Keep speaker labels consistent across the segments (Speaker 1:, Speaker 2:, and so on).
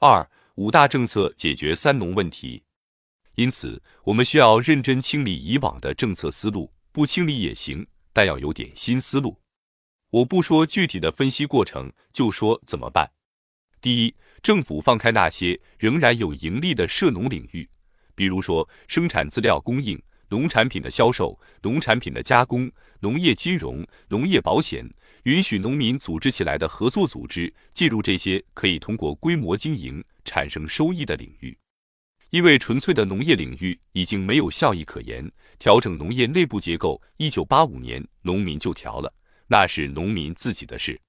Speaker 1: 二五大政策解决三农问题，因此我们需要认真清理以往的政策思路，不清理也行，但要有点新思路。我不说具体的分析过程，就说怎么办。第一，政府放开那些仍然有盈利的涉农领域，比如说生产资料供应、农产品的销售、农产品的加工、农业金融、农业保险，允许农民组织起来的合作组织进入这些可以通过规模经营产生收益的领域。因为纯粹的农业领域已经没有效益可言，调整农业内部结构，一九八五年农民就调了。那是农民自己的事。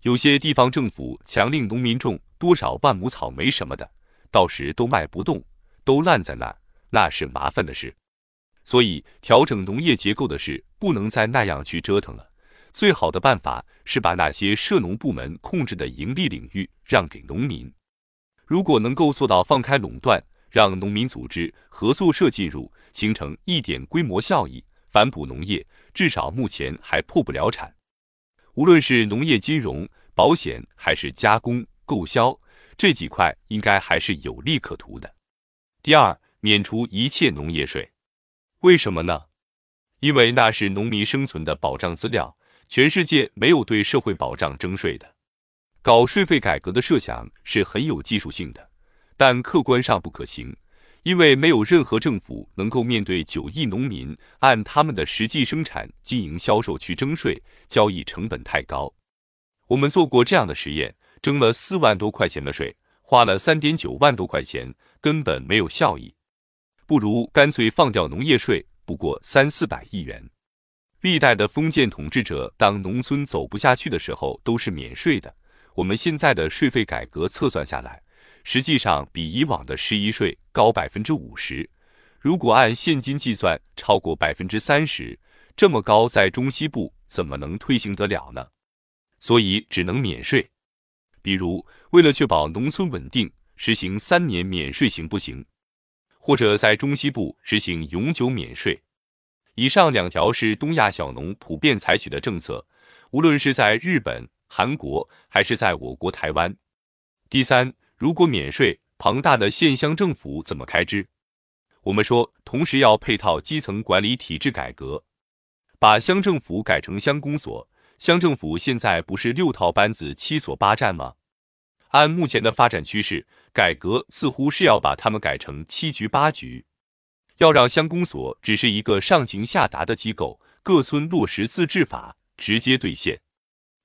Speaker 1: 有些地方政府强令农民种多少万亩草莓什么的，到时都卖不动，都烂在那，那是麻烦的事。所以调整农业结构的事，不能再那样去折腾了。最好的办法是把那些涉农部门控制的盈利领域让给农民。如果能够做到放开垄断，让农民组织合作社进入，形成一点规模效益，反哺农业。至少目前还破不了产，无论是农业金融、保险还是加工、购销这几块，应该还是有利可图的。第二，免除一切农业税，为什么呢？因为那是农民生存的保障资料，全世界没有对社会保障征税的。搞税费改革的设想是很有技术性的，但客观上不可行。因为没有任何政府能够面对九亿农民按他们的实际生产经营销售去征税，交易成本太高。我们做过这样的实验，征了四万多块钱的税，花了三点九万多块钱，根本没有效益。不如干脆放掉农业税，不过三四百亿元。历代的封建统治者当农村走不下去的时候都是免税的。我们现在的税费改革测算下来。实际上比以往的十一税高百分之五十，如果按现金计算，超过百分之三十，这么高，在中西部怎么能推行得了呢？所以只能免税。比如，为了确保农村稳定，实行三年免税行不行？或者在中西部实行永久免税？以上两条是东亚小农普遍采取的政策，无论是在日本、韩国，还是在我国台湾。第三。如果免税，庞大的县乡政府怎么开支？我们说，同时要配套基层管理体制改革，把乡政府改成乡公所。乡政府现在不是六套班子、七所八站吗？按目前的发展趋势，改革似乎是要把他们改成七局八局，要让乡公所只是一个上情下达的机构，各村落实自治法，直接兑现。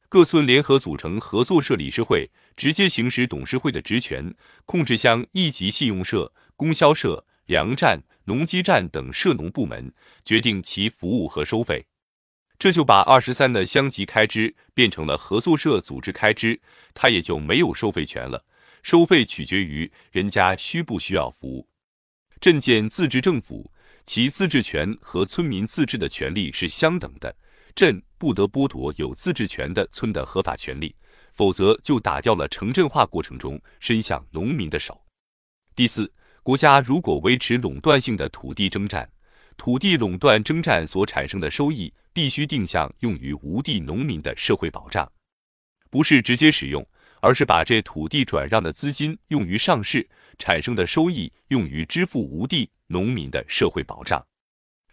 Speaker 1: 各村联合组成合作社理事会，直接行使董事会的职权，控制乡一级信用社、供销社、粮站、农机站等涉农部门，决定其服务和收费。这就把二十三的乡级开支变成了合作社组织开支，它也就没有收费权了。收费取决于人家需不需要服务。镇建自治政府，其自治权和村民自治的权利是相等的。镇不得剥夺有自治权的村的合法权利，否则就打掉了城镇化过程中伸向农民的手。第四，国家如果维持垄断性的土地征占，土地垄断征占所产生的收益必须定向用于无地农民的社会保障，不是直接使用，而是把这土地转让的资金用于上市产生的收益用于支付无地农民的社会保障。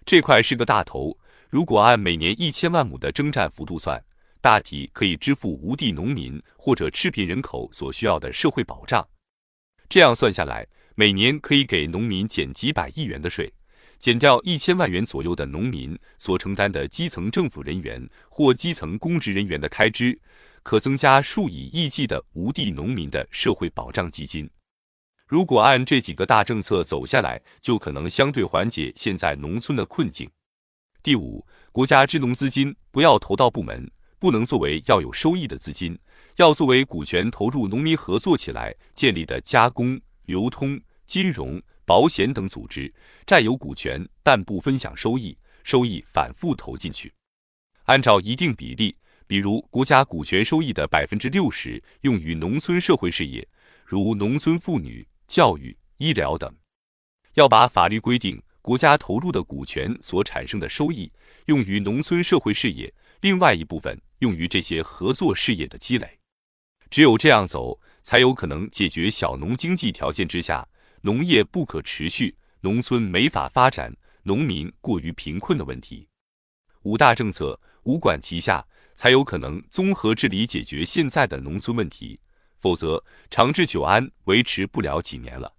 Speaker 1: 这块是个大头。如果按每年一千万亩的征占幅度算，大体可以支付无地农民或者赤贫人口所需要的社会保障。这样算下来，每年可以给农民减几百亿元的税，减掉一千万元左右的农民所承担的基层政府人员或基层公职人员的开支，可增加数以亿计的无地农民的社会保障基金。如果按这几个大政策走下来，就可能相对缓解现在农村的困境。第五，国家支农资金不要投到部门，不能作为要有收益的资金，要作为股权投入农民合作起来建立的加工、流通、金融、保险等组织，占有股权但不分享收益，收益反复投进去，按照一定比例，比如国家股权收益的百分之六十用于农村社会事业，如农村妇女教育、医疗等，要把法律规定。国家投入的股权所产生的收益用于农村社会事业，另外一部分用于这些合作事业的积累。只有这样走，才有可能解决小农经济条件之下农业不可持续、农村没法发展、农民过于贫困的问题。五大政策五管齐下，才有可能综合治理解决现在的农村问题，否则长治久安维持不了几年了。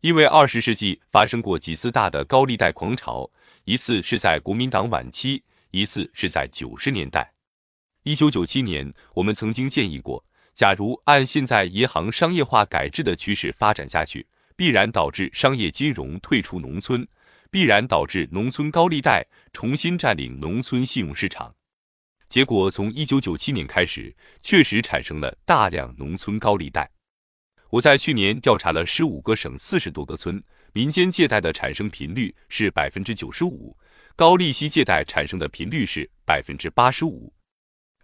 Speaker 1: 因为二十世纪发生过几次大的高利贷狂潮，一次是在国民党晚期，一次是在九十年代。一九九七年，我们曾经建议过。假如按现在银行商业化改制的趋势发展下去，必然导致商业金融退出农村，必然导致农村高利贷重新占领农村信用市场。结果从一九九七年开始，确实产生了大量农村高利贷。我在去年调查了十五个省四十多个村，民间借贷的产生频率是百分之九十五，高利息借贷产生的频率是百分之八十五。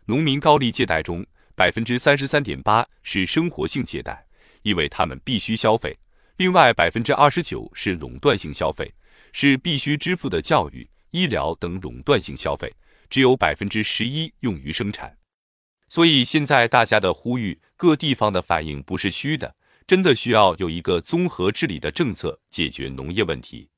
Speaker 1: 农民高利借贷中。百分之三十三点八是生活性借贷，因为他们必须消费；另外百分之二十九是垄断性消费，是必须支付的教育、医疗等垄断性消费，只有百分之十一用于生产。所以现在大家的呼吁，各地方的反应不是虚的，真的需要有一个综合治理的政策解决农业问题。